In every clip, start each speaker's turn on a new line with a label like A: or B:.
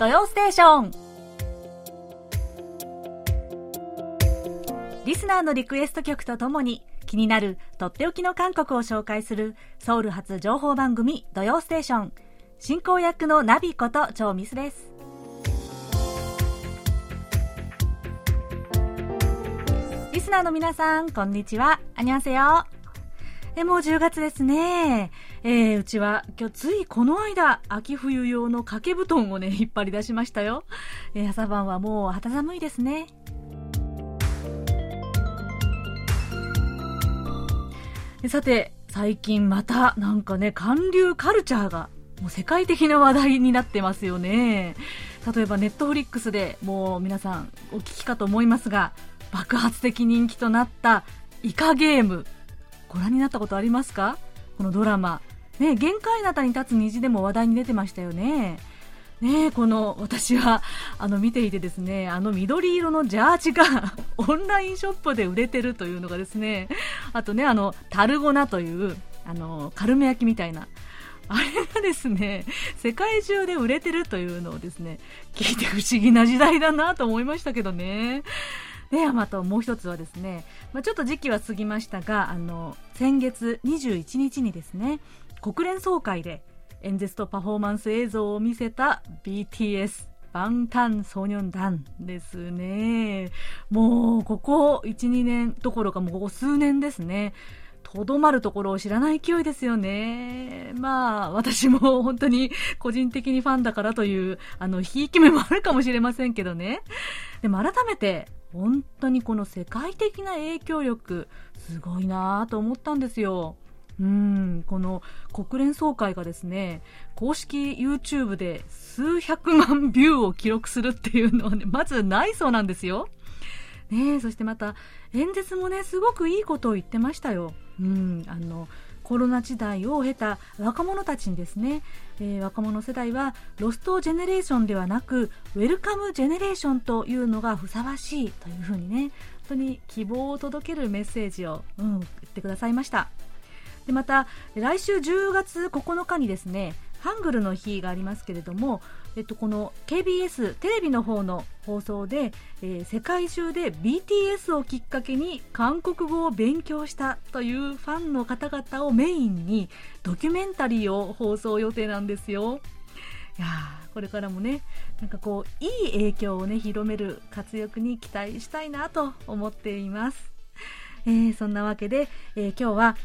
A: 土曜ステーション」リスナーのリクエスト曲とともに気になるとっておきの韓国を紹介するソウル発情報番組「土曜ステーション」進行役のナビこと超ミスですリスナーの皆さんこんにちはアニョンセヨえもう10月ですね、えー、うちは今日ついこの間秋冬用の掛け布団をね引っ張り出しましたよ、えー、朝晩はもう肌寒いですねさて、最近またなんかね、韓流カルチャーがもう世界的な話題になってますよね。例えばネットフリックスでもう皆さんお聞きかと思いますが、爆発的人気となったイカゲーム。ご覧になったことありますか？このドラマ。ね、限界なたに立つ虹でも話題に出てましたよね。ねこの私はあの見ていてですねあの緑色のジャージが オンラインショップで売れてるというのがですねあとねあのタルゴナというあのカルメ焼きみたいなあれがですね世界中で売れてるというのをですね聞いて不思議な時代だなと思いましたけどね。で、あともう一つはですね、まあ、ちょっと時期は過ぎましたが、あの、先月21日にですね、国連総会で演説とパフォーマンス映像を見せた BTS バンタンソニョンダンですね。もう、ここ1、2年どころかもうここ数年ですね。とどまるところを知らない勢いですよね。まあ、私も本当に個人的にファンだからという、あの、ひいき目もあるかもしれませんけどね。でも改めて、本当にこの世界的な影響力、すごいなぁと思ったんですよ。うんこの国連総会がですね公式 YouTube で数百万ビューを記録するっていうのはね まずないそうなんですよ。ねそしてまた演説もねすごくいいことを言ってましたよ。うんあのコロナ時代を経た若者たちにですね、えー、若者世代はロストジェネレーションではなくウェルカムジェネレーションというのがふさわしいというふうにね本当に希望を届けるメッセージを、うん、言ってくださいました。でまた来週10月9日にですねハングルの日がありますけれども、えっと、この KBS テレビの方の放送で、えー、世界中で BTS をきっかけに韓国語を勉強したというファンの方々をメインにドキュメンタリーを放送予定なんですよ。いやこれからもねなんかこういい影響をね広める活躍に期待したいなと思っています。えー、そんなわけで、えー、今日は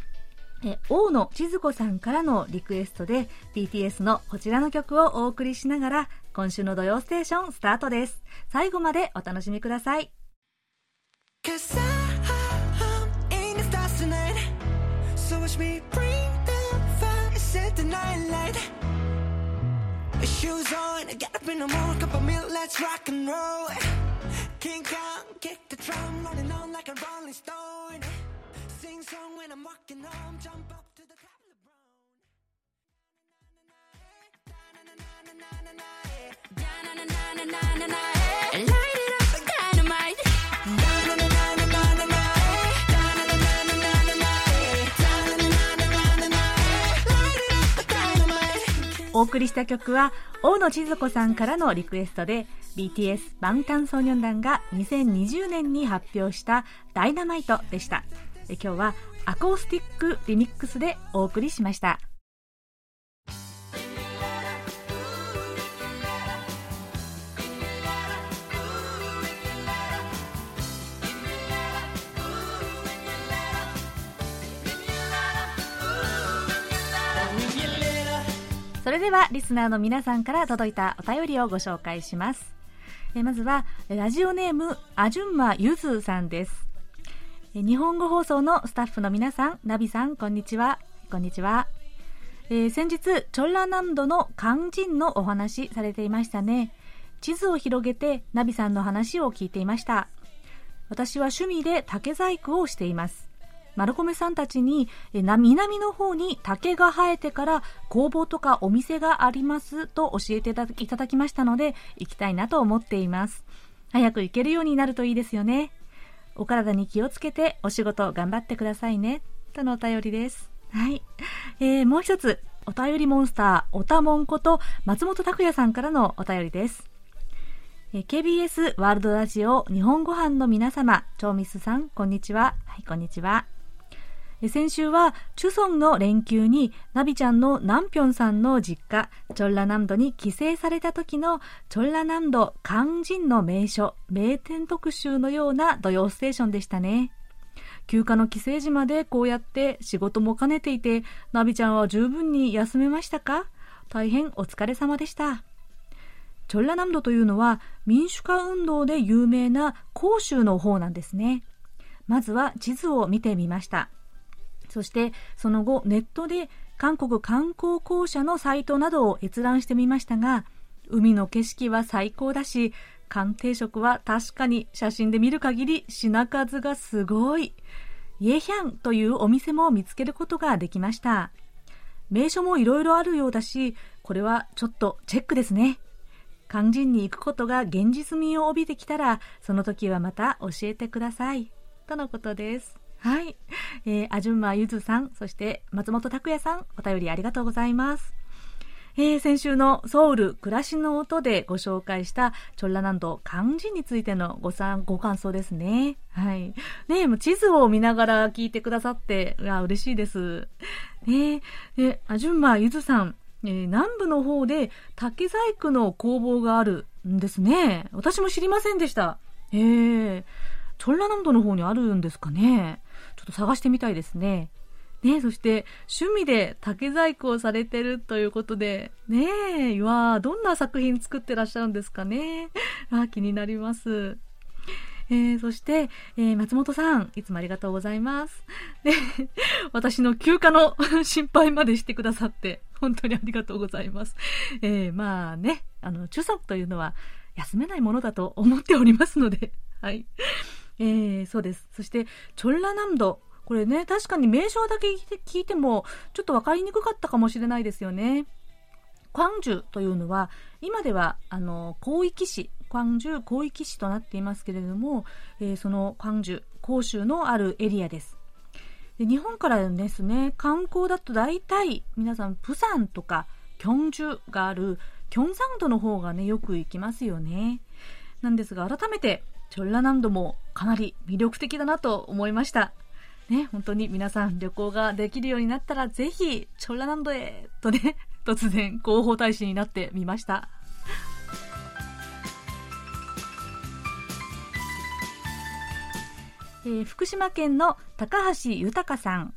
A: え大野千鶴子さんからのリクエストで BTS のこちらの曲をお送りしながら今週の土曜ステーションスタートです。最後までお楽しみください「お送りした曲は大野千鶴子さんからのリクエストで BTS バンタンソーニョン団が2020年に発表したダイナマイトでした。今日はアコースティックリミックスでお送りしました。それではリスナーの皆さんから届いたお便りをご紹介します。えまずはラジオネームアジュンマユズさんです。日本語放送のスタッフの皆さん、ナビさん、こんにちは。こんにちは。えー、先日、チョンラ南道の肝心のお話されていましたね。地図を広げて、ナビさんの話を聞いていました。私は趣味で竹細工をしています。丸米さんたちに、南の方に竹が生えてから工房とかお店がありますと教えていただきましたので、行きたいなと思っています。早く行けるようになるといいですよね。お体に気をつけてお仕事頑張ってくださいね。とのお便りです。はい。えー、もう一つ、お便りモンスター、おたもんこと松本拓也さんからのお便りです。KBS ワールドラジオ日本ご飯の皆様、チョーミスさん、こんにちは。はい、こんにちは。先週は、チュソンの連休に、ナビちゃんのナンピョンさんの実家、チョンラナンドに帰省された時の、チョンラナンド肝心の名所、名店特集のような土曜ステーションでしたね。休暇の帰省時までこうやって仕事も兼ねていて、ナビちゃんは十分に休めましたか？大変お疲れ様でした。チョンラナンドというのは民主化運動で有名な広州の方なんですね。まずは地図を見てみました。そしてその後ネットで韓国観光公社のサイトなどを閲覧してみましたが、海の景色は最高だし、鑑定食は確かに写真で見る限り品数がすごい。イエヒャンというお店も見つけることができました。名所もいろいろあるようだし、これはちょっとチェックですね。肝心に行くことが現実味を帯びてきたら、その時はまた教えてください。とのことです。はい。えー、あじゅんまゆずさん、そして松本拓也さん、お便りありがとうございます。えー、先週のソウル暮らしの音でご紹介したチョンラナンド漢字についてのごさご感想ですね。はい。ねもう地図を見ながら聞いてくださって、いや、嬉しいです。ねえ、あじゅんまゆずさん、えー、南部の方で竹細工の工房があるんですね。私も知りませんでした。えー、チョンラナンドの方にあるんですかね。っと探してみたいですね。ねそして趣味で竹細工をされてるということで、ねえ、わどんな作品作ってらっしゃるんですかね。あ気になります。えー、そして、えー、松本さん、いつもありがとうございます。で、私の休暇の 心配までしてくださって、本当にありがとうございます。えー、まあね、あの、中足というのは休めないものだと思っておりますので、はい。えー、そうです。そして、チョンラナムド。これね、確かに名称だけ聞いても、ちょっと分かりにくかったかもしれないですよね。クァンジュというのは、今では、あの、広域市、クァンジュ広域市となっていますけれども、えー、そのクァンジュ、広州のあるエリアです。で日本からですね、観光だと大体、皆さん、プサンとか、キョンジュがある、キョンサンドの方がね、よく行きますよね。なんですが、改めて、チョンラナンドもかなり魅力的だなと思いました。ね、本当に皆さん旅行ができるようになったらぜひ、チョンラナンドへとね、突然広報大使になってみました。えー、福島県の高橋豊さん。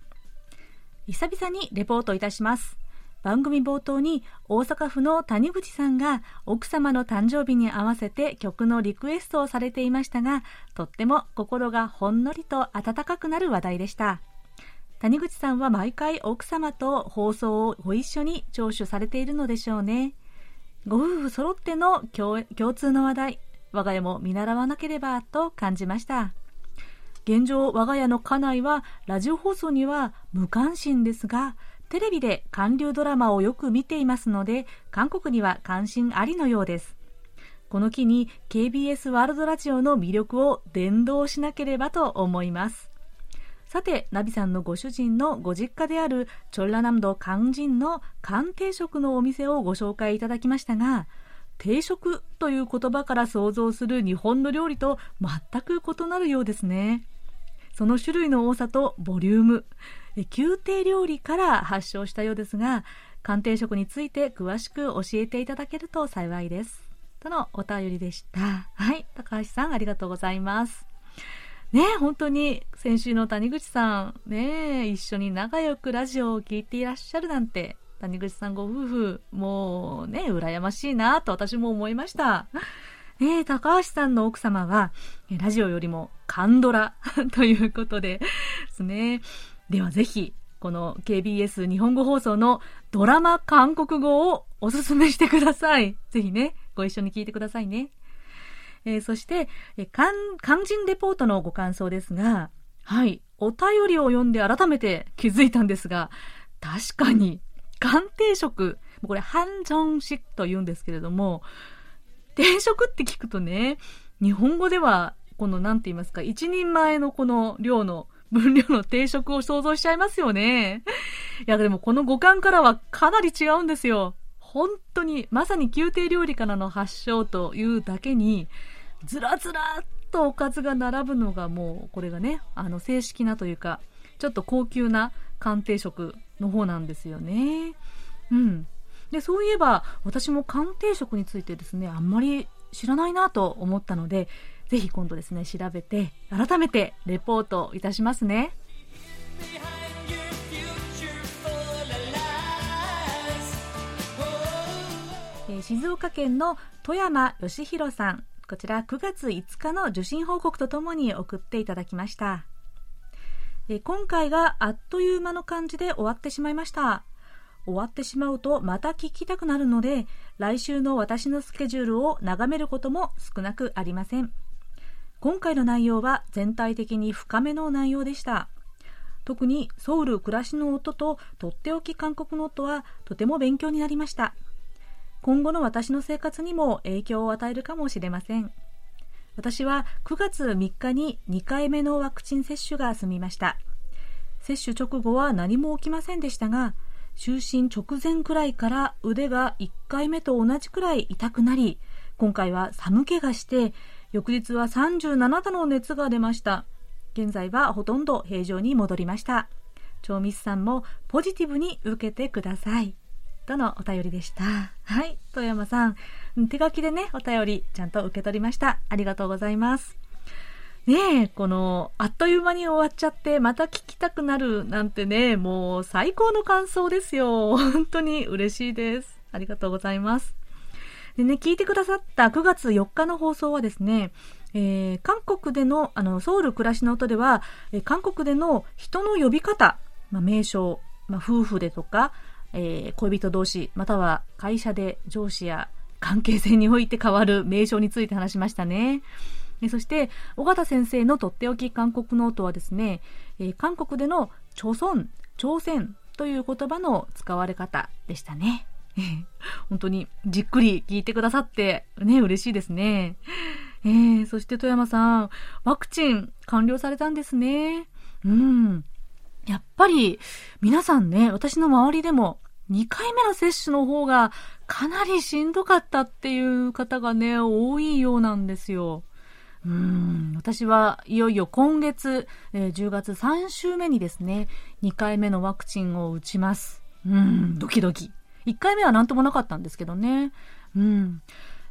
A: 久々にレポートいたします。番組冒頭に大阪府の谷口さんが奥様の誕生日に合わせて曲のリクエストをされていましたが、とっても心がほんのりと温かくなる話題でした。谷口さんは毎回奥様と放送をご一緒に聴取されているのでしょうね。ご夫婦揃っての共通の話題、我が家も見習わなければと感じました。現状、我が家の家内はラジオ放送には無関心ですが、テレビで韓流ドラマをよく見ていますので、韓国には関心ありのようです。この機に KBS ワールドラジオの魅力を伝道しなければと思います。さて、ナビさんのご主人のご実家であるチョンラナムド肝心の韓定食のお店をご紹介いただきましたが、定食という言葉から想像する日本の料理と全く異なるようですね。その種類の多さとボリューム、宮廷料理から発祥したようですが、鑑定食について詳しく教えていただけると幸いです。とのお便りでした。はい、高橋さんありがとうございます。ね本当に先週の谷口さん、ね一緒に仲良くラジオを聴いていらっしゃるなんて、谷口さんご夫婦、もうね、羨ましいなと私も思いました。ね高橋さんの奥様は、ラジオよりもカンドラ ということでですね。ではぜひ、この KBS 日本語放送のドラマ韓国語をおすすめしてください。ぜひね、ご一緒に聞いてくださいね。えー、そして、え、肝心レポートのご感想ですが、はい、お便りを読んで改めて気づいたんですが、確かに、鑑定食、これ、半ン式と言うんですけれども、定食って聞くとね、日本語では、この、なんて言いますか、一人前のこの量の分量の定食を想像しちゃいますよね。いや、でもこの五感からはかなり違うんですよ。本当に、まさに宮廷料理からの発祥というだけに、ずらずらっとおかずが並ぶのがもう、これがね、あの、正式なというか、ちょっと高級な鑑定食の方なんですよね。うん。で、そういえば、私も鑑定食についてですね、あんまり知らないなと思ったので、ぜひ今度ですね、調べて、改めてレポートいたしますね。え静岡県の富山義弘さん、こちら9月5日の受信報告とともに送っていただきました。え今回があっという間の感じで終わってしまいました。終わってしまうとまた聞きたくなるので、来週の私のスケジュールを眺めることも少なくありません。今回の内容は全体的に深めの内容でした。特にソウル暮らしの音ととっておき韓国の音はとても勉強になりました。今後の私の生活にも影響を与えるかもしれません。私は9月3日に2回目のワクチン接種が済みました。接種直後は何も起きませんでしたが、就寝直前くらいから腕が1回目と同じくらい痛くなり、今回は寒気がして、翌日は37度の熱が出ました。現在はほとんど平常に戻りました。超ミスさんもポジティブに受けてください。とのお便りでした。はい、富山さん。手書きでね、お便りちゃんと受け取りました。ありがとうございます。ねえ、この、あっという間に終わっちゃって、また聞きたくなるなんてね、もう最高の感想ですよ。本当に嬉しいです。ありがとうございます。でね、聞いてくださった9月4日の放送はですね、えー、韓国での、あの、ソウル暮らしの音では、えー、韓国での人の呼び方、まあ、名称、まあ、夫婦でとか、えー、恋人同士、または会社で上司や関係性において変わる名称について話しましたね。そして、尾形先生のとっておき韓国ノートはですね、えー、韓国での朝鮮、朝鮮という言葉の使われ方でしたね。本当にじっくり聞いてくださってね、嬉しいですね。えー、そして富山さん、ワクチン完了されたんですね。うん。やっぱり皆さんね、私の周りでも2回目の接種の方がかなりしんどかったっていう方がね、多いようなんですよ。うん、私はいよいよ今月、えー、10月3週目にですね、2回目のワクチンを打ちます。うん、ドキドキ。1回目は何ともなかったんですけどね。うん。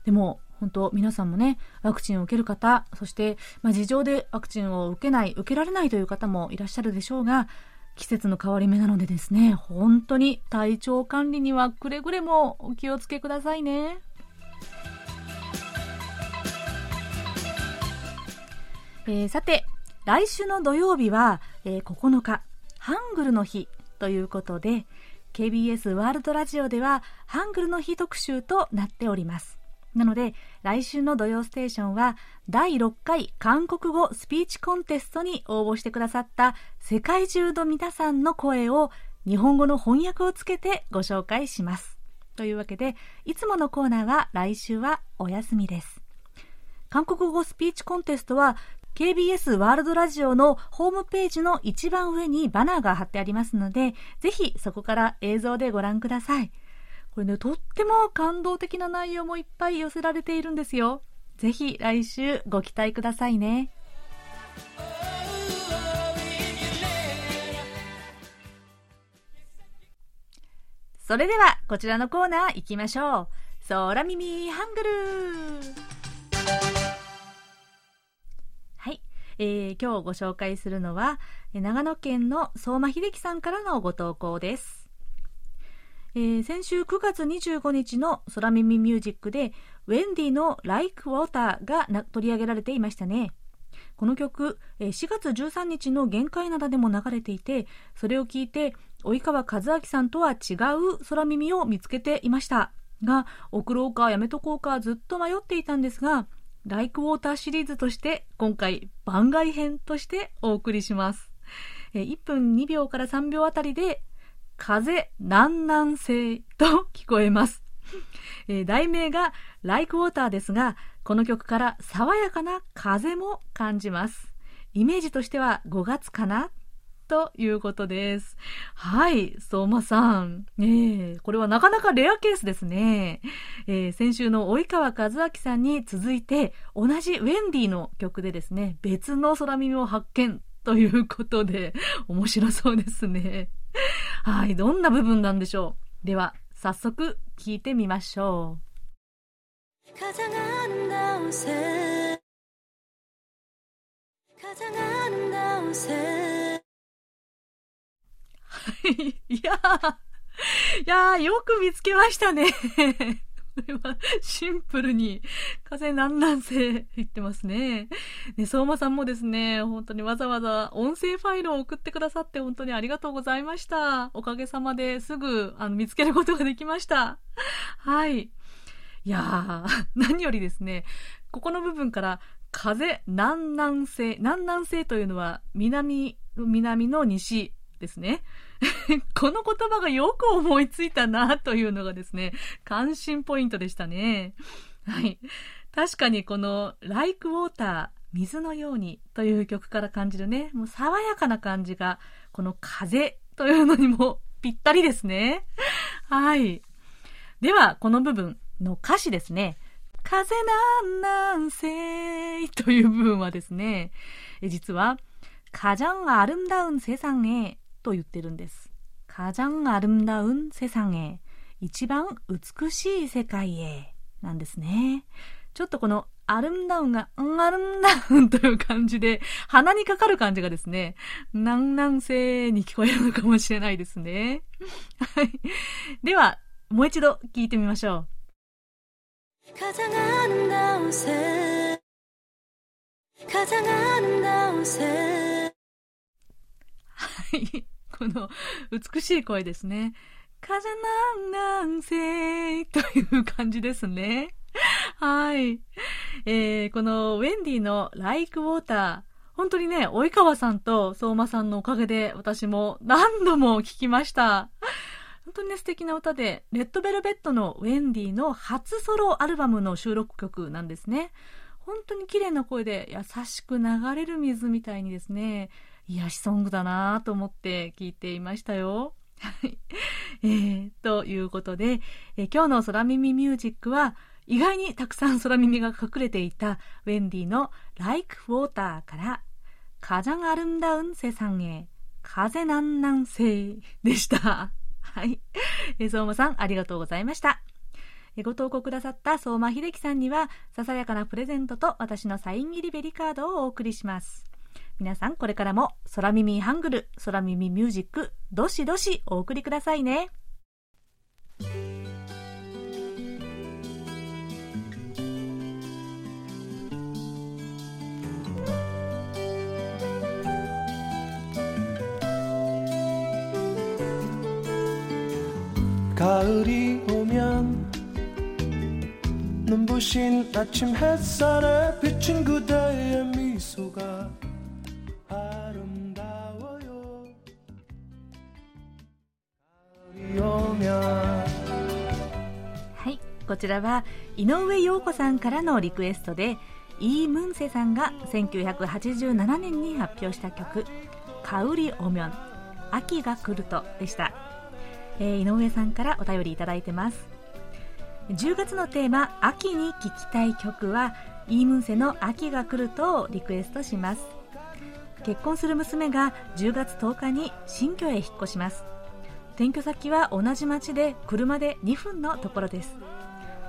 A: でも、本当皆さんもね、ワクチンを受ける方、そして、まあ、事情でワクチンを受けない、受けられないという方もいらっしゃるでしょうが、季節の変わり目なのでですね、本当に体調管理にはくれぐれもお気をつけくださいね。えー、さて、来週の土曜日は、えー、9日、ハングルの日ということで、KBS ワールドラジオでは、ハングルの日特集となっております。なので、来週の土曜ステーションは、第6回韓国語スピーチコンテストに応募してくださった世界中の皆さんの声を日本語の翻訳をつけてご紹介します。というわけで、いつものコーナーは来週はお休みです。韓国語スピーチコンテストは KBS ワールドラジオのホームページの一番上にバナーが貼ってありますので、ぜひそこから映像でご覧ください。これね、とっても感動的な内容もいっぱい寄せられているんですよ。ぜひ来週ご期待くださいね。それでは、こちらのコーナー行きましょう。空耳ハングルえー、今日ご紹介するのは、長野県の相馬秀樹さんからのご投稿です。えー、先週9月25日の空耳ミュージックで、ウェンディの Like Water が取り上げられていましたね。この曲、4月13日の限界灘でも流れていて、それを聞いて、及川和明さんとは違う空耳を見つけていました。が、送ろうかやめとこうかずっと迷っていたんですが、ライクウォーターシリーズとして今回番外編としてお送りします。1分2秒から3秒あたりで風南南西と聞こえます。題名がライクウォーターですが、この曲から爽やかな風も感じます。イメージとしては5月かなということです。はい、相馬さん。えー、これはなかなかレアケースですね。えー、先週の及川和明さんに続いて、同じウェンディの曲でですね、別の空耳を発見ということで、面白そうですね。はい、どんな部分なんでしょう。では、早速聞いてみましょう。いやいやよく見つけましたね。これはシンプルに風南南西言ってますね。ね、相馬さんもですね、本当にわざわざ音声ファイルを送ってくださって本当にありがとうございました。おかげさまですぐあの見つけることができました。はい。いやー、何よりですね、ここの部分から風南南西、南南西というのは南、南の西ですね。この言葉がよく思いついたなというのがですね、関心ポイントでしたね。はい。確かにこの Like Water 水のようにという曲から感じるね、もう爽やかな感じが、この風というのにもぴったりですね。はい。では、この部分の歌詞ですね。風なんなんせという部分はですね、実は、가장아름다운세상에 と言ってるんです。가장아름다운세상에一番美しい世界へなんですね。ちょっとこのアルムダウンが、んアルムダウンという感じで、鼻にかかる感じがですね、南南西に聞こえるのかもしれないですね。はい。では、もう一度聞いてみましょう。가장아름다운새가장아름다운새はい。 この美しい声ですね。風なんなんせという感じですね。はい。えー、このウェンディの Like Water 本当にね、及川さんと相馬さんのおかげで私も何度も聞きました。本当にね、素敵な歌で、レッドベルベットのウェンディの初ソロアルバムの収録曲なんですね。本当に綺麗な声で優しく流れる水みたいにですね、癒しソングだなと思って聞いていましたよ。はい。えー、ということで、えー、今日の空耳ミュージックは、意外にたくさん空耳が隠れていたウェンディの Like Water から가장아름다운세상에風南南西でした。はい。え相馬さん、ありがとうございました。ご投稿くださった相馬秀樹さんには、ささやかなプレゼントと私のサイン入りベリカードをお送りします。 皆さんこれからも空耳ハングル、空耳ミュージック、どしどしお送りくださいね。가을이오면눈부신아침햇살에비친그대의미소가 こちらは井上陽子さんからのリクエストでイー・ムンセさんが1987年に発表した曲「カウリオミョン秋が来ると」でした、えー、井上さんからお便りいただいてます。10月のテーマ「秋に聴きたい曲は」イームンセの「秋が来ると」をリクエストします。結婚する娘が10月10日に新居へ引っ越します。転居先は同じ町で車で2分のところです。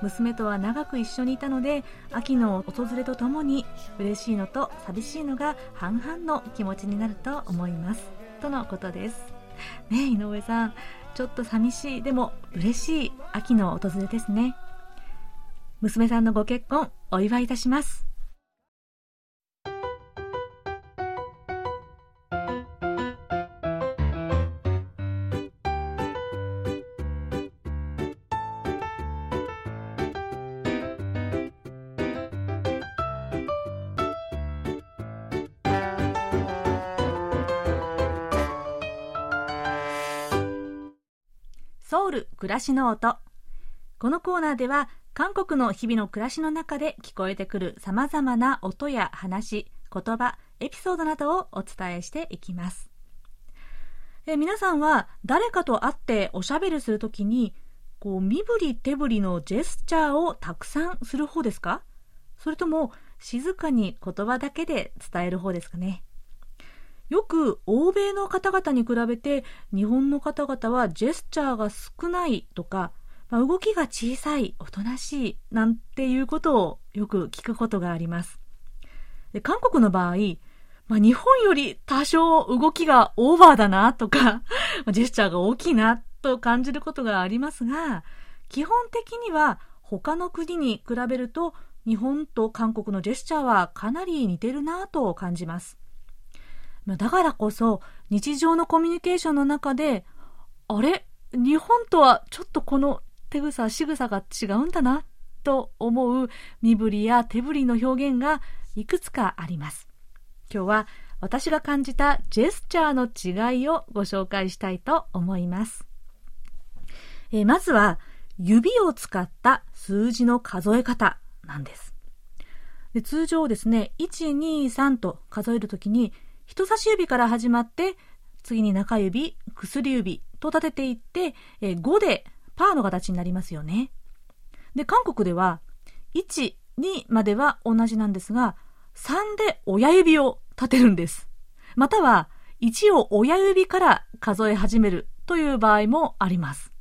A: 娘とは長く一緒にいたので秋の訪れとともに嬉しいのと寂しいのが半々の気持ちになると思います。とのことです。ね井上さん。ちょっと寂しいでも嬉しい秋の訪れですね。娘さんのご結婚お祝いいたします。ソウル暮らしの音。このコーナーでは韓国の日々の暮らしの中で聞こえてくるさまざまな音や話言葉エピソードなどをお伝えしていきます。え皆さんは誰かと会っておしゃべりするときに、こう、身振り手振りのジェスチャーをたくさんする方ですか？それとも、静かに言葉だけで伝える方ですかね？よく欧米の方々に比べて日本の方々はジェスチャーが少ないとか、まあ、動きが小さい、おとなしいなんていうことをよく聞くことがあります。で韓国の場合、まあ、日本より多少動きがオーバーだなとか、ジェスチャーが大きいなと感じることがありますが、基本的には他の国に比べると日本と韓国のジェスチャーはかなり似てるなと感じます。だからこそ日常のコミュニケーションの中で、あれ？日本とはちょっとこの手草、仕草が違うんだなと思う身振りや手振りの表現がいくつかあります。今日は私が感じたジェスチャーの違いをご紹介したいと思います。え、まずは指を使った数字の数え方なんですで通常ですね123と数えるときに人差し指から始まって次に中指薬指と立てていって、えー、5でパーの形になりますよねで韓国では1、2までは同じなんですが3で親指を立てるんです。または、1を親指から数え始めるという場合もあります。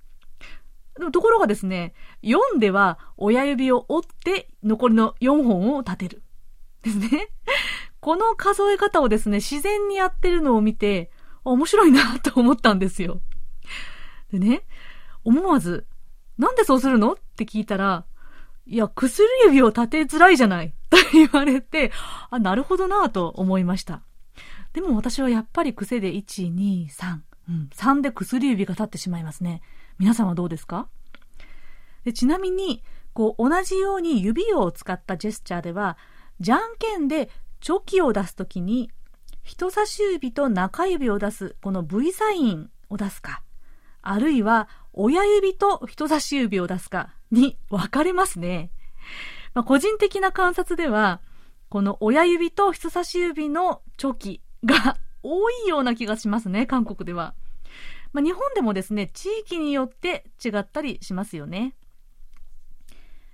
A: ところがですね、4では親指を折って残りの4本を立てる。ですね。この数え方をですね、自然にやってるのを見て、面白いなと思ったんですよ。でね、思わず、なんでそうするの？って聞いたら、いや、薬指を立てづらいじゃない。と言われて、あ、なるほどなぁと思いました。でも私はやっぱり癖で1、2、3。うん、3で薬指が立ってしまいますね。皆さんはどうですか？でちなみに、こう、同じように指を使ったジェスチャーでは、じゃんけんでチョキを出すときに、人差し指と中指を出す、この V サインを出すか、あるいは親指と人差し指を出すかに分かれますね。まあ、個人的な観察では、この親指と人差し指のチョキが 多いような気がしますね、韓国では。まあ、日本でもですね、地域によって違ったりしますよね。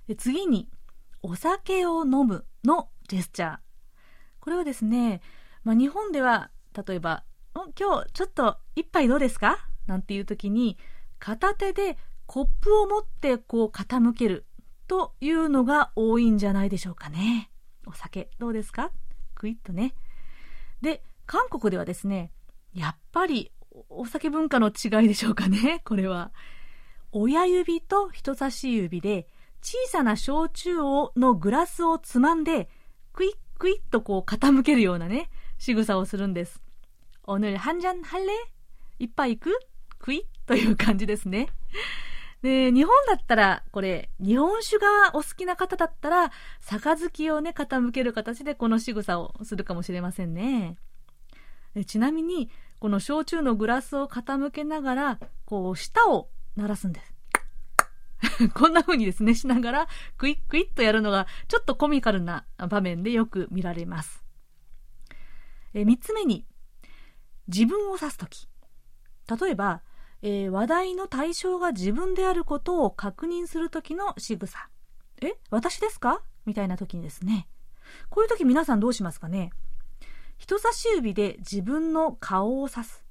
A: で次に、お酒を飲むのジェスチャー。これはですね、まあ、日本では、例えば、今日ちょっと一杯どうですか？なんていう時に、片手でコップを持ってこう傾けるというのが多いんじゃないでしょうかね。お酒どうですか？クイッとね。で、韓国ではですね、やっぱりお酒文化の違いでしょうかね、これは。親指と人差し指で小さな焼酎をのグラスをつまんで、クイックイッとこう傾けるようなね、仕草をするんです。おぬるんじゃんはれいっぱい行く？クイッという感じですね。で、日本だったら、これ、日本酒がお好きな方だったら、杯をね、傾ける形でこの仕草をするかもしれませんね。ちなみに、この焼酎のグラスを傾けながら、こう、舌を鳴らすんです。こんな風にですね、しながら、クイックイッとやるのが、ちょっとコミカルな場面でよく見られます。え三つ目に、自分を指すとき。例えば、えー、話題の対象が自分であることを確認するときの仕草。え私ですか？みたいな時にですね。こういう時皆さんどうしますかね？人差し指で自分の顔を指す。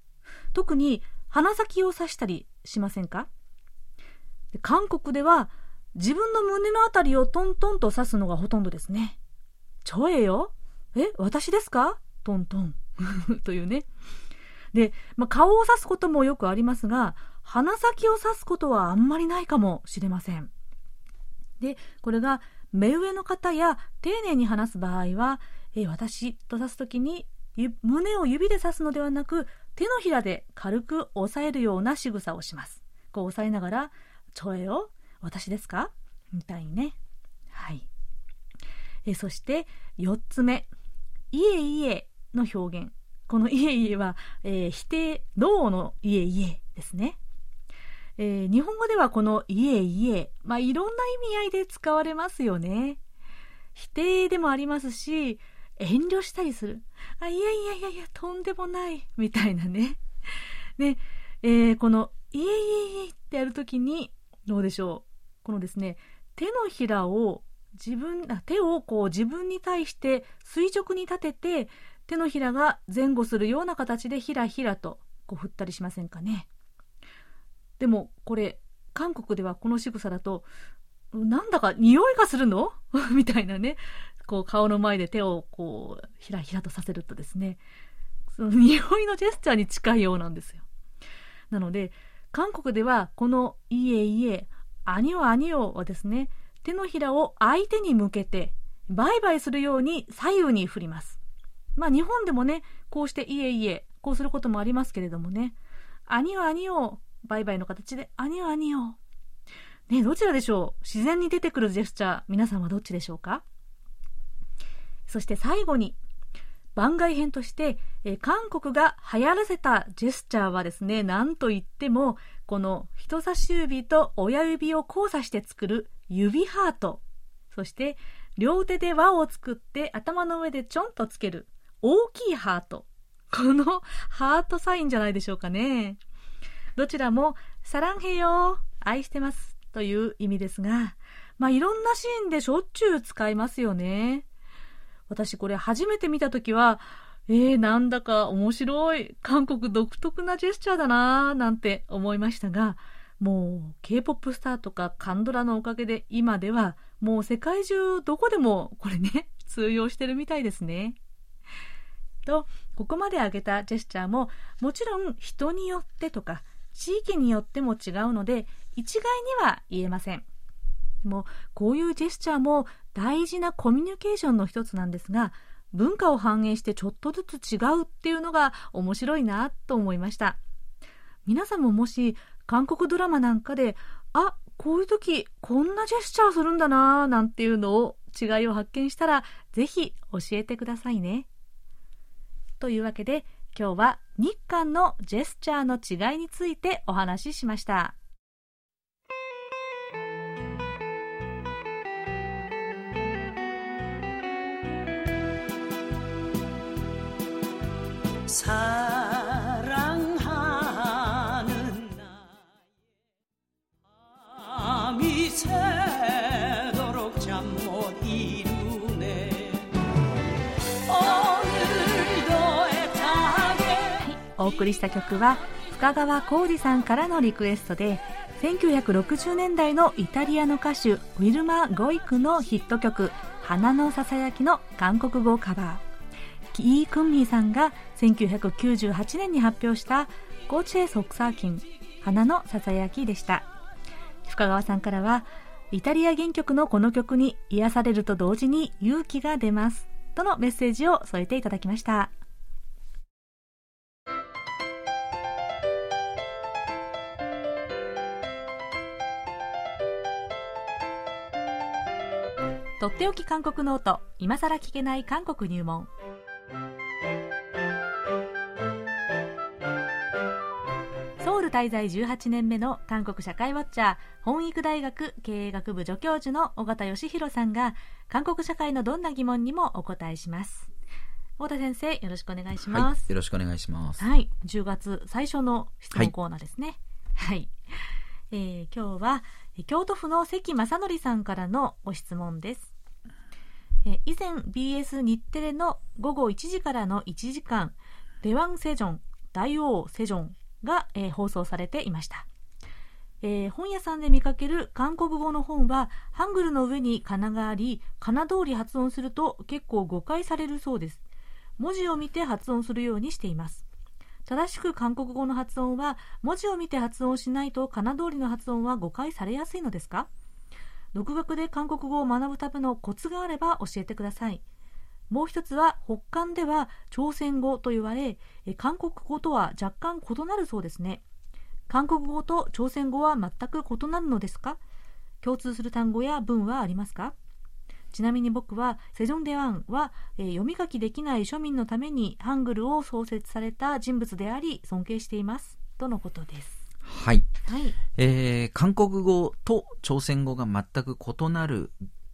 A: 特に鼻先を指したりしませんか？韓国では自分の胸のあたりをトントンと指すのがほとんどですね。ちょえよえ私ですか？トントン。というね。で、まあ、顔を指すこともよくありますが、鼻先を指すことはあんまりないかもしれません。で、これが目上の方や丁寧に話す場合は、え私と指すときに胸を指で指すのではなく、手のひらで軽く押さえるような仕草をします。こう押さえながら、ちょえよ、私ですか？みたいね。はい。えそして、4つ目。いえいえの表現。このいえいえは、えー、否定、ノーのいえいえですね。えー、日本語ではこのいえいえ、まあ、いろんな意味合いで使われますよね。否定でもありますし、遠慮したりする。あ、いやいやいやいや、とんでもない。みたいなね。で、えー、この、イエイエイエイってやるときに、どうでしょう。このですね、手のひらを自分、手をこう自分に対して垂直に立てて、手のひらが前後するような形でひらひらとこう振ったりしませんかね。でもこれ、韓国ではこの仕草だと、なんだか匂いがするの？みたいなね、こう顔の前で手をこうひらひらとさせるとですね、その匂いのジェスチャーに近いようなんですよ。なので、韓国ではこのいえいえ、アニオアニオはですね、手のひらを相手に向けて、バイバイするように左右に振ります。まあ日本でもね、こうしていえいえ、こうすることもありますけれどもね、アニオアニオ、バイバイの形でアニオアニオ。ね、どちらでしょう？自然に出てくるジェスチャー、皆さんはどっちでしょうか？そして最後に、番外編として、え韓国が流行らせたジェスチャーはですね、なんといっても、この人差し指と親指を交差して作る指ハート。そして、両手で輪を作って頭の上でちょんとつける大きいハート。このハートサインじゃないでしょうかね。どちらも、サランヘヨ愛してますという意味ですが、まあいろんなシーンでしょっちゅう使いますよね。私これ初めて見たときは、えー、なんだか面白い、韓国独特なジェスチャーだなぁ、なんて思いましたが、もう K-POP スターとかカンドラのおかげで今ではもう世界中どこでもこれね、通用してるみたいですね。と、ここまで挙げたジェスチャーももちろん人によってとか地域によっても違うので一概には言えません。でもこういうジェスチャーも大事なコミュニケーションの一つなんですが文化を反映してちょっとずつ違うっていうのが面白いなと思いました。皆さんももし韓国ドラマなんかであこういう時こんなジェスチャーするんだななんていうのを違いを発見したらぜひ教えてくださいね。というわけで今日は日韓のジェスチャーの違いについてお話ししました。 사랑하는나의밤이새도록잠못이루네오늘도애타게お送りした曲は深川浩二さんからのリクエストで1960年代のイタリアの歌手ウィルマ・ゴイクのヒット曲「花のささやき」の韓国語カバー イー・クンミーさんが1998年に発表した「ゴチェ・ソクサーキン花のささやき」でした。深川さんからはイタリア原曲のこの曲に癒されると同時に勇気が出ますとのメッセージを添えていただきました。とっておき韓国ノート今さら聞けない韓国入門。滞在18年目の韓国社会ウォッチャー本育大学経営学部助教授の尾形義弘さんが韓国社会のどんな疑問にもお答えします尾田先生よろしくお願いします、は
B: い、よろしくお願いします
A: はい10月最初の質問コーナーですねはい、はい、えー、今日は京都府の関正則さんからのご質問ですえ以前 BS 日テレの午後1時からの1時間「レワンセジョン大王セジョンが」えー、放送されていました、えー、本屋さんで見かける韓国語の本はハングルの上に仮名があり仮名通り発音すると結構誤解されるそうです。文字を見て発音するようにしています。正しく韓国語の発音は文字を見て発音しないと仮名通りの発音は誤解されやすいのですか？独学で韓国語を学ぶためのコツがあれば教えてください。もう一つは北韓では朝鮮語と言われ韓国語とは若干異なるそうですね。韓国語と朝鮮語は全く異なるのですか？共通する単語や文はありますか？ちなみに僕はセジョン・デワンは、えー、読み書きできない庶民のためにハングルを創設された人物であり尊敬しています。とのことです。
B: はい。はい、えー、韓国語と朝鮮語が全く異なる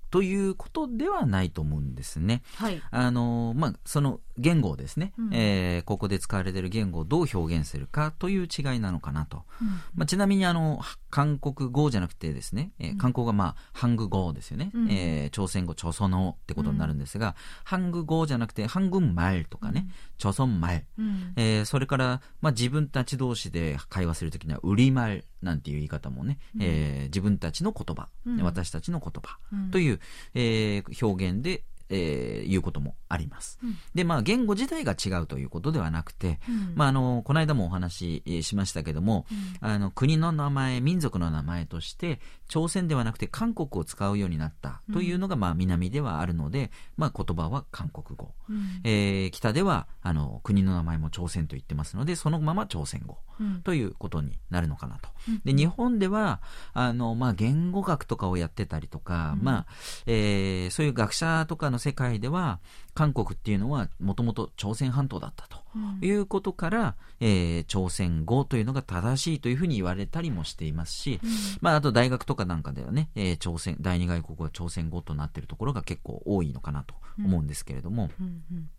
B: ということではないと思うんですね。はい。あの、まあ、その、言語ですね、
A: うん、
B: えー、ここで使われている言語をどう表現するかという違いなのかなと、
A: うん、
B: まあ、ちなみにあの韓国語じゃなくてですね、えー、韓国がハング語ですよね、
A: うん、
B: えー、朝鮮語朝鮮語ってことになるんですが、ハング語じゃなくてハングンマルとかね、朝鮮
A: マル、
B: えー、それから、まあ、自分たち同士で会話するときには売りマルなんていう言い方もね、うん、えー、自分たちの言葉、
A: うん、
B: 私たちの言葉。という、えー、表現でえー言うこともあります。
A: うん
B: で、まあ、言語自体が違うということではなくて、
A: うん
B: まあ、あの、この間もお話ししましたけども、あの、国の名前、民族の名前として、朝鮮ではなくて韓国を使うようになったというのが、まあ、南ではあるので、まあ、言葉は韓国語。
A: うん
B: えー北では、あの、国の名前も朝鮮と言ってますので、そのまま朝鮮語。
A: うん
B: ということになるのかなと
A: うん。
B: で、日本では、あの、まあ、言語学とかをやってたりとか、
A: うん
B: まあ、えーそういう学者とかの世界では、韓国っていうのは、もともと朝鮮半島だったと。
A: うん。
B: いうことから、えー朝鮮語というのが正しいというふうに言われたりもしていますし、まあ、あと大学とかなんかではね、えー朝鮮、第二外国語は朝鮮語となっているところが結構多いのかなと思うんですけれども、
A: うんうん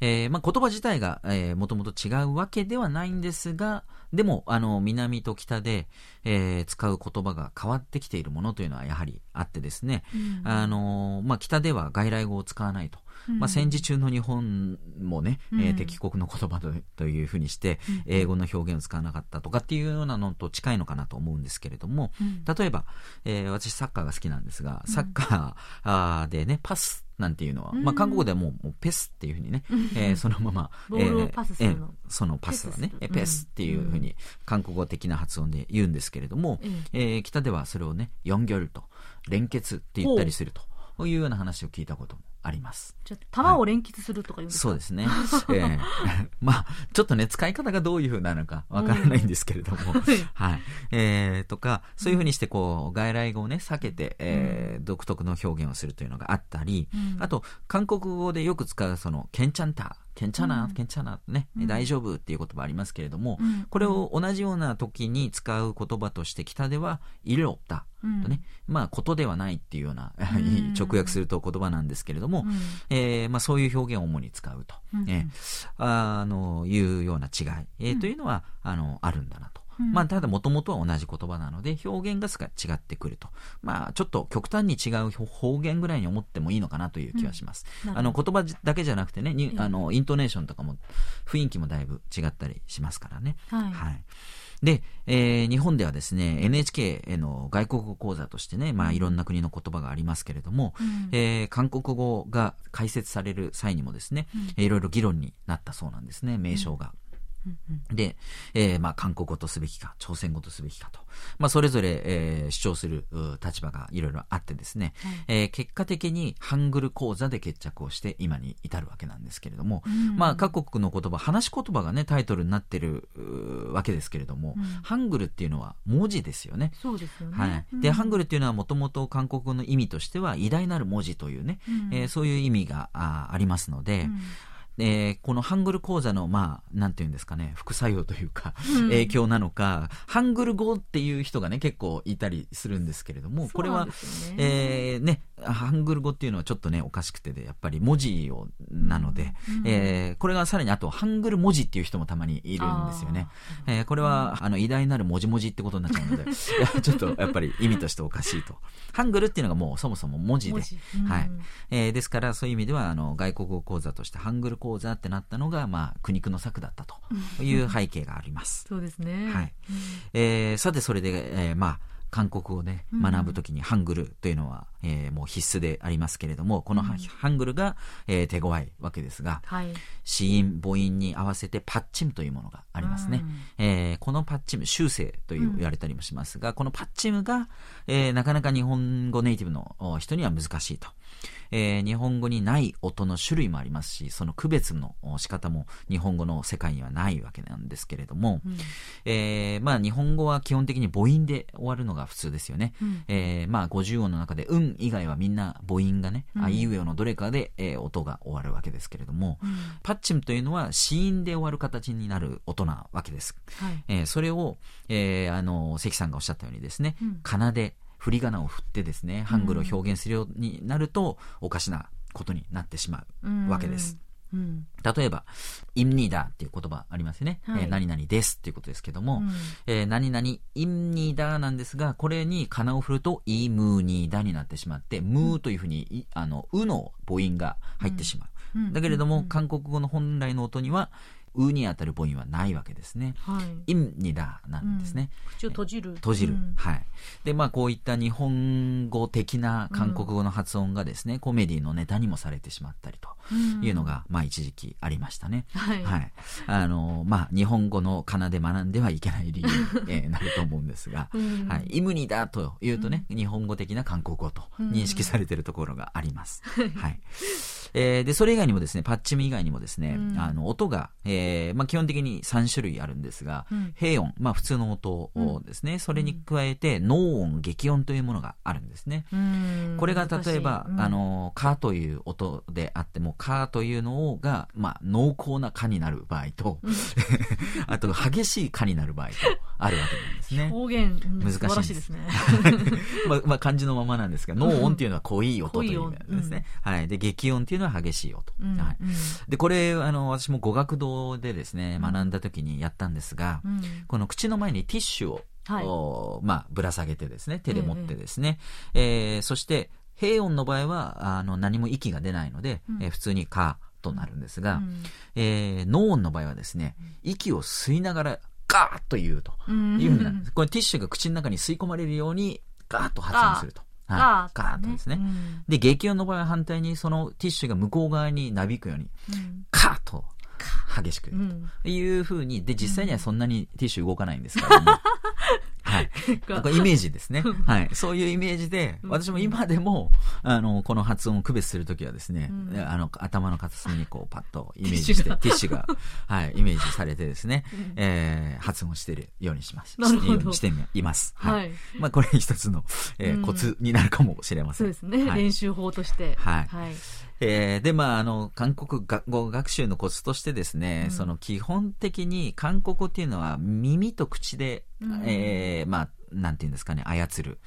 B: えーまあ、言葉自体が、えー、もともと違うわけではないんですが、でも、あの、南と北で、えー使う言葉が変わってきているものというのはやはりあってですね、
A: うん。
B: あのまあ、北では外来語を使わないと。まあ、戦時中の日本もね、えー
A: うん
B: 敵国の言葉とというふうにして、英語の表現を使わなかったとかっていうようなのと近いのかなと思うんですけれども、
A: うん。
B: 例えば、えー私サッカーが好きなんですが、サッカーあーでね、パスなんていうのは、
A: うん。
B: まあ、韓国語ではもうもうペスっていうふうにね、えーそのまま、
A: ボールを
B: えー
A: パスするの。
B: えーそのパスはね、
A: ペス。
B: えペスっていうふうに韓国語的な発音で言うんですけれども、
A: え
B: え。ー北ではそれをね、四行と連結って言ったりするというような話を聞いたこともあります。
A: じゃあ玉を連結するとか言うんですか？
B: そうですね。ええ。まあ、ちょっとね、使い方がどういうふうなのかわからないんですけれども、はい。えーとか、そういうふうにして、こう、外来語をね、避けて、えー独特の表現をするというのがあったり、
A: うん。
B: あと、韓国語でよく使う、その、ケンチャンタ、ケンチャナ、
A: うん。
B: ケンチャナね、
A: うん。
B: 大丈夫っていう言葉ありますけれども、
A: うん。
B: これを同じような時に使う言葉として、北では、イルオプタとね、まあ、ことではないっていうような、
A: ん
B: 直訳すると言葉なんですけれども、
A: うん
B: えーまあ、そういう表現を主に使うと、
A: うん
B: えーあのいうような違い、えー
A: うん
B: というのはあのあるんだなと。
A: うん
B: まあ、ただ、もともとは同じ言葉なので、表現が違ってくると。まあ、ちょっと極端に違う方言ぐらいに思ってもいいのかなという気はします。
A: うん
B: あの、言葉だけじゃなくてね、あの、イントネーションとかも、雰囲気もだいぶ違ったりしますからね。
A: はい
B: はい。で、えー日本ではですね、NHK への外国語講座としてね、まあ、いろんな国の言葉がありますけれども、
A: うん。
B: えー韓国語が解説される際にもですね、えーいろいろ議論になったそうなんですね、名称が。
A: うんうん
B: で、えーまあ、韓国語とすべきか、朝鮮語とすべきかと。まあ、それぞれ、えー主張するう立場がいろいろあってですね、
A: はい
B: えー結果的にハングル講座で決着をして今に至るわけなんですけれども、
A: うん
B: まあ、各国の言葉、話し言葉がね、タイトルになってるうわけですけれども、
A: うん
B: ハングルっていうのは文字ですよね。
A: そうですよね。
B: はい。で、ハングルっていうのはもともと韓国語の意味としては偉大なる文字というね、
A: うん
B: えーそういう意味があありますので、
A: うん
B: えーこのハングル講座の、まあ、なんていうんですかね、副作用というか、
A: うん。
B: 影響なのか、ハングル語っていう人がね、結構いたりするんですけれども、これはえーね、ハングル語っていうのはちょっとね、おかしくてで、やっぱり文字を、なので、
A: うん。
B: えーこれがさらにあと、ハングル文字っていう人もたまにいるんですよね。えーこれは、あの、偉大なる文字文字ってことになっちゃうので、いや、ちょっとやっぱり意味としておかしいと。ハングルっていうのがもうそもそも文字で、
A: 文字。うん。
B: はい。えーですから、そういう意味では、あの、外国語講座としてハングル講座ってなったのが、まあ、苦肉の策だったという背景があります。
A: そうですね。
B: はいえーさて、それで、えーまあ、韓国語をね、
A: うん
B: 学ぶときにハングルというのは、えーもう必須でありますけれども、このハ,、ングルが、えー手強いわけですが、
A: はい。
B: 子音、母音に合わせてパッチムというものがありますね。えーこのパッチム、修正と言われたりもしますが、このパッチムが、えーなかなか日本語ネイティブのお人には難しいと。えー日本語にない音の種類もありますし、その区別のお仕方も日本語の世界にはないわけなんですけれども、
A: うん
B: えーまあ日本語は基本的に母音で終わるのが普通ですよね。
A: うん
B: えーまあ50音の中で、うん以外はみんな母音がね、
A: うん
B: あいうえおのどれかで、えー音が終わるわけですけれども、
A: うん
B: パッチムというのは子音で終わる形になる音なわけです。
A: はい。
B: えーそれを、えーあの、関さんがおっしゃったようにですね、
A: うん
B: 仮名で振り仮名を振ってですね、ハングルを表現するようになると、おかしなことになってしまうわけです。
A: うん。
B: 例えば、イムニーダっていう言葉ありますよね。
A: はい。
B: えー何々ですっていうことですけども、
A: うん。
B: えー何々イムニーダなんですが、これにかなを振るとイムニーダになってしまって、ムーというふうに、いあの、うの母音が入ってしまう。
A: うん。
B: だけれども、
A: うん。
B: 韓国語の本来の音には、うに当たる母音はないわけですね。
A: はい。
B: イムニダなんですね。
A: 口を閉じる。
B: 閉じる、
A: うん
B: はい。で、まあ、こういった日本語的な韓国語の発音がですね、コメディのネタにもされてしまったりというのが、まあ、一時期ありましたね。
A: はい。
B: はい。あの、まあ、日本語の奏で学んではいけない理由に、えーなると思うんですが、
A: うん
B: はい。イムニだというとね、日本語的な韓国語と認識されているところがあります。はい。えーで、それ以外にもですね、パッチム以外にもですね、
A: うん。
B: あの、音が、えーまあ、基本的に3種類あるんですが、
A: うん。
B: 平音、まあ、普通の音をですね、それに加えて、濃音、激音というものがあるんですね。
A: うん。
B: これが例えば、あの、カという音であっても、カというのが、まあ、濃厚なカになる場合と、あと、激しいカになる場合と、あるわけなんですね。
A: 表現、うん
B: 難しいんです。
A: ですね。
B: まあ、まあ、漢字のままなんですが、濃音っていうのは濃い音という意味なんですね。
A: 濃
B: はい。で、激音っていうのは激しい音。
A: うん
B: はい。
A: うん
B: で、これ、あの、私も語学堂でですね、学んだ時にやったんですが、
A: うん
B: この口の前にティッシュを、
A: はい
B: おまあ、ぶら下げてですね、手で持ってですね、えーそして、平音の場合は、あの、何も息が出ないので、
A: うん
B: えー普通にカとなるんですが、
A: うん
B: えー、濃音の場合はですね、息を吸いながら、ガーッと言うと
A: うん
B: いうふうになるんです。これティッシュが口の中に吸い込まれるように、ガーッと発音すると。はい。
A: ガー
B: ガーッとですね。
A: うん。
B: で、激音の場合は反対にそのティッシュが向こう側になびくように、
A: うん。
B: カーッと激しくというふうに、で、実際にはそんなにティッシュ動かないんですけれども、はい。
A: が
B: これイメージですね。はい。そういうイメージで、私も今でも、あの、この発音を区別するときはですね、
A: うん
B: あの、頭の片隅にこう、パッとイメージして、ティッシュが、はい、イメージされてですね、えー発音してるようにします。
A: なるほど
B: してようにしています。はい。
A: はい。
B: まあ、これ一つの、えー
A: うん
B: コツになるかもしれませ。
A: そうんですね。
B: はい
A: 練習法として。
B: はい
A: はい。
B: えーで、まあ、あの、韓国語学習のコツとしてですね、
A: うん。
B: その基本的に韓国語っていうのは耳と口で、
A: うん。
B: えーまあ、なんていうんですかね、操る、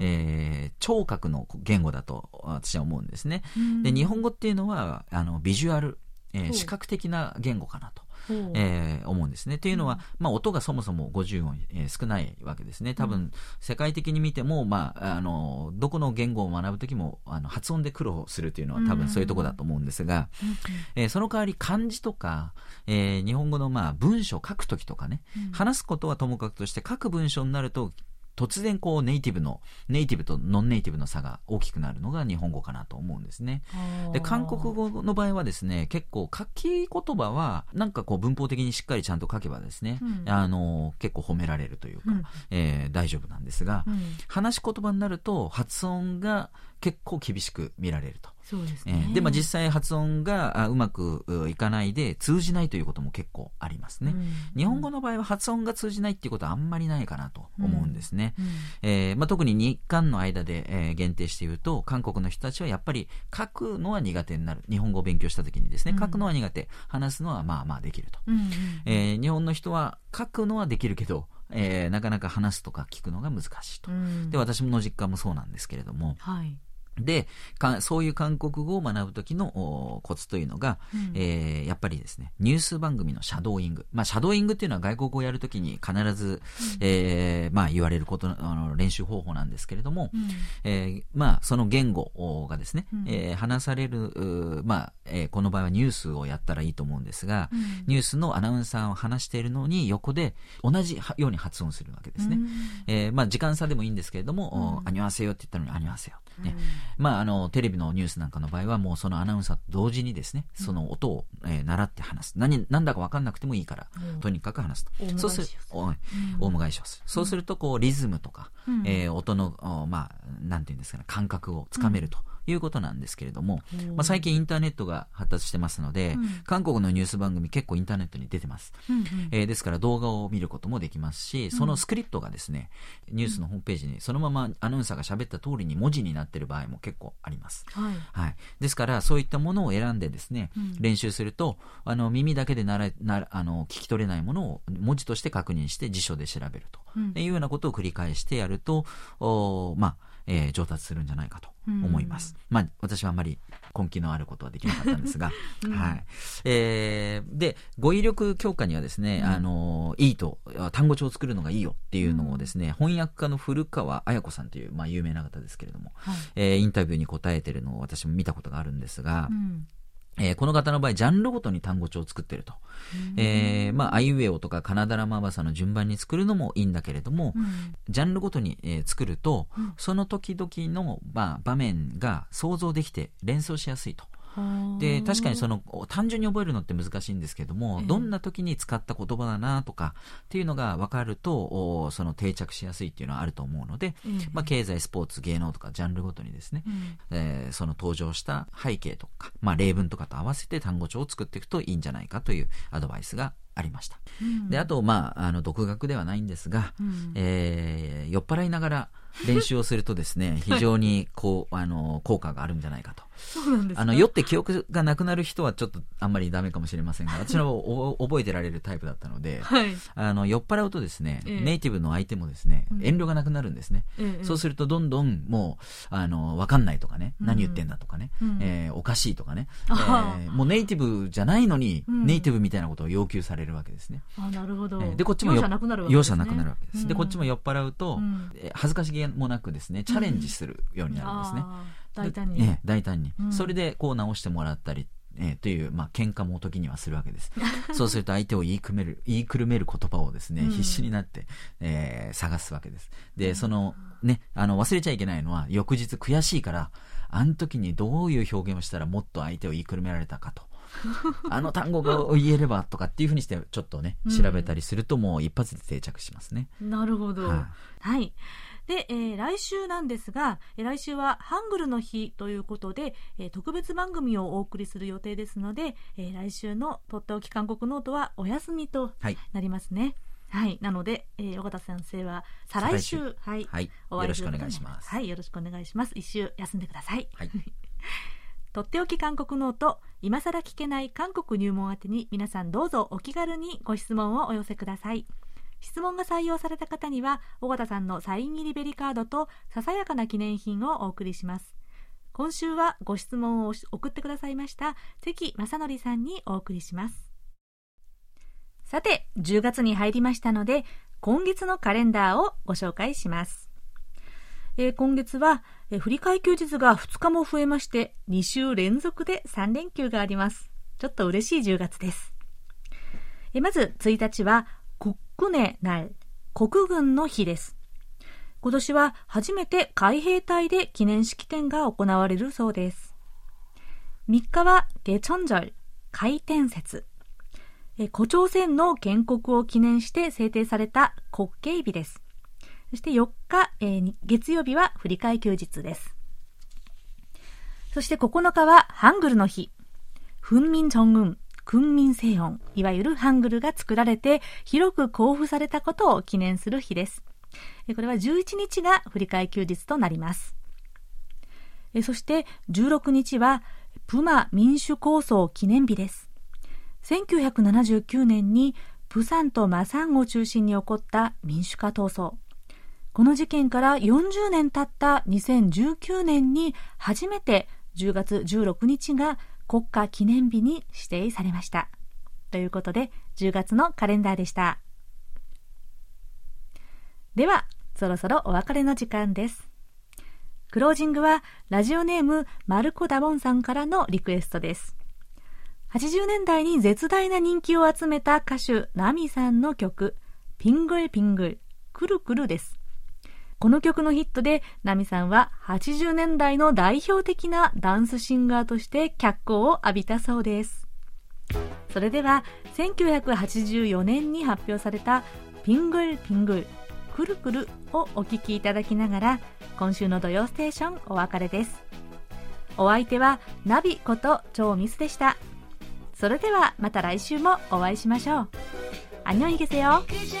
B: えー聴覚の言語だと私は思うんですね。で、日本語っていうのは、あの、ビジュアル、えー視覚的な言語かなと。
A: ほう
B: えー思うんですね。というのは、まあ、音がそもそも50音、えー少ないわけですね。多分、世界的に見ても、まあ、あの、どこの言語を学ぶときも、あの、発音で苦労するというのは多分そういうとこだと思うんですが、えーその代わり漢字とか、えー日本語のまあ文章を書くときとかね、話すことはともかくとして書く文章になると、突然こうネイティブの、ネイティブとノンネイティブの差が大きくなるのが日本語かなと思うんですね。で、韓国語の場合はですね、結構書き言葉は、なんかこう文法的にしっかりちゃんと書けばですね、
A: うん
B: あの、結構褒められるというか、
A: うん
B: えー大丈夫なんですが、
A: うん
B: 話し言葉になると発音が結構厳しく見られると。
A: そうです
B: え
A: ね。
B: ーで、まあ、実際発音があうまくういかないで通じないということも結構ありますね。
A: うん
B: 日本語の場合は発音が通じないっていうことはあんまりないかなと思うんですね。
A: うん
B: えーまあ、特に日韓の間で、えー限定して言うと、韓国の人たちはやっぱり書くのは苦手になる。日本語を勉強した時にですね、
A: うん
B: 書くのは苦手。話すのはまあまあできると。
A: うんうん
B: えー日本の人は書くのはできるけど、えーなかなか話すとか聞くのが難しいと。
A: うん
B: で、私の実家もそうなんですけれども、
A: はい。
B: で、かそういう韓国語を学ぶ時のおコツというのが、
A: うん。
B: えーやっぱりですね、ニュース番組のシャドーイング。まあ、シャドーイングっていうのは外国語をやるときに必ず、えーまあ、言われることの、あの、練習方法なんですけれども、
A: うん。
B: えーまあ、その言語がですね、
A: うん。
B: えー話される、まあ、えーこの場合はニュースをやったらいいと思うんですが、
A: うん。
B: ニュースのアナウンサーを話しているのに横で同じように発音するわけですね。
A: うん。
B: えーまあ、時間差でもいいんですけれども、
A: うん。
B: あにわせよって言ったのに、あにわせよ。ね。まあ、あの、テレビのニュースなんかの場合は、もうそのアナウンサーと同時にですね、その音を、えー習って話す。何、なんだか分かんなくてもいいから、
A: うん。
B: とにかく話すと。そうするおいオウム返しをする。そうすると、こう、リズムとか、
A: うん。
B: えー音の、おまあ、なんていうんですかね、感覚をつかめるということなんですけれども、
A: うん
B: まあ、最近インターネットが発達してますので、
A: うん
B: 韓国のニュース番組結構インターネットに出てます。
A: うんうん
B: えーですから動画を見ることもできますし、そのスクリプトがですね、ニュースのホームページにそのままアナウンサーが喋った通りに文字になっている場合も結構あります。
A: はい。
B: はい。ですから、そういったものを選んでですね、
A: うん
B: 練習すると、あの、耳だけでなら、ならあの、聞き取れないものを文字として確認して辞書で調べると。
A: うん
B: いうようなことを繰り返してやると、おまあ、えー上達するんじゃないかと思います。まあ、私はあまり根気のあることはできなかったんですが、
A: うん。
B: はい。えーで、語彙力強化にはですね、
A: うん。
B: あの、いいと、単語帳を作るのがいいよっていうのをですね、翻訳家の古川彩子さんという、まあ、有名な方ですけれども、
A: はい。
B: えーインタビューに答えてるのを私も見たことがあるんですが、
A: うん
B: えーこの方の場合、ジャンルごとに単語帳を作ってると。えーまあ、アイウェオとかカナダラマーバサの順番に作るのもいいんだけれども、
A: うん
B: ジャンルごとに、えー作ると、
A: うん
B: その時々の、まあ、場面が想像できて連想しやすいと。で、確かにその、単純に覚えるのって難しいんですけども、
A: ええ。
B: どんな時に使った言葉だなとかっていうのが分かると、おその定着しやすいっていうのはあると思うので、
A: ええ。
B: まあ、経済、スポーツ、芸能とかジャンルごとにですね、
A: うん。
B: えーその登場した背景とか、まあ、例文とかと合わせて単語帳を作っていくといいんじゃないかというアドバイスがありました。
A: うん。
B: で、あと、まあ、あの、独学ではないんですが、
A: うん。
B: えー酔っ払いながら練習をするとですね、非常にこう、あの、効果があるんじゃないかと。
A: そうなんですか？
B: あの、酔って記憶がなくなる人はちょっとあんまりダメかもしれませんが、私はお覚えてられるタイプだったので、
A: はい。
B: あの、酔っ払うとですね、
A: ええ。
B: ネイティブの相手もですね、
A: うん。
B: 遠慮がなくなるんですね。
A: ええ
B: そうするとどんどんもう、あの、わかんないとかね、
A: うん。
B: 何言ってんだとかね、
A: うん。
B: えーおかしいとかね、えーもうネイティブじゃないのに、
A: うん。
B: ネイティブみたいなことを要求されるわけですね。
A: あなるほど。
B: えーで、こっちもよ
A: 容赦なくなるわけですね。
B: 容赦なくなるわけです。で、
A: うん。
B: こっちも酔っ払うと、恥ずかしげもなくですね、チャレンジするようになるんですね。
A: 大胆に、
B: でええ大胆に、
A: うん
B: それでこう直してもらったり、ええという、まあ、喧嘩も時にはするわけです。そうすると相手を言いくめる、言いくるめる言葉をですね、
A: うん
B: 必死になって、えー探すわけです。で、その、ね、あの、忘れちゃいけないのは、翌日悔しいから、あの時にどういう表現をしたらもっと相手を言いくるめられたかと。あの単語が言えればとかっていうふうにして、ちょっとね、
A: うん
B: 調べたりするともう一発で定着しますね。
A: なるほど。
B: は
A: はい。で、えー来週なんですが、えー来週はハングルの日ということで、えー特別番組をお送りする予定ですので、えー来週のとっておき韓国ノートはお休みと
B: はい。
A: なりますね。はい。なので、えー、尾形先生は再来週、はい。
B: はい。
A: お会
B: よろしくお願いします。
A: はい。よろしくお願いします。一週休んでください。
B: はい。
A: とっておき韓国ノート、今更聞けない韓国入門宛てに皆さんどうぞお気軽にご質問をお寄せください。質問が採用された方には、尾形さんのサイン入りベリカードとささやかな記念品をお送りします。今週はご質問を送ってくださいました関正則さんにお送りします。さて、10月に入りましたので、今月のカレンダーをご紹介します。えー今月は、えー振り替休日が2日も増えまして、2週連続で3連休があります。ちょっと嬉しい10月です。えまず1日は、国ネ날国軍の日です。今年は初めて海兵隊で記念式典が行われるそうです。3日は下천절回転節。えー古朝鮮の建国を記念して制定された国慶日です。そして4日、えーに月曜日は振り替え休日です。そして9日はハングルの日。훈민정음、 訓民正音、いわゆるハングルが作られて広く交付されたことを記念する日です。これは11日が振り替休日となります。そして16日はプマ民主構想記念日です。1979年にプサンとマサンを中心に起こった民主化闘争。この事件から40年経った2019年に初めて10月16日が国家記念日に指定されました。ということで10月のカレンダーでした。では、そろそろお別れの時間です。クロージングはラジオネームマルコ・ダボンさんからのリクエストです。80年代に絶大な人気を集めた歌手ナミさんの曲ピングルピングルくるくるです。この曲のヒットでナミさんは80年代の代表的なダンスシンガーとして脚光を浴びたそうです。それでは1984年に発表されたピングルピングルくるくるをお聴きいただきながら今週の土曜ステーションお別れです。お相手はナビこと超ミスでした。それではまた来週もお会いしましょう。안녕히계세요。
C: 그저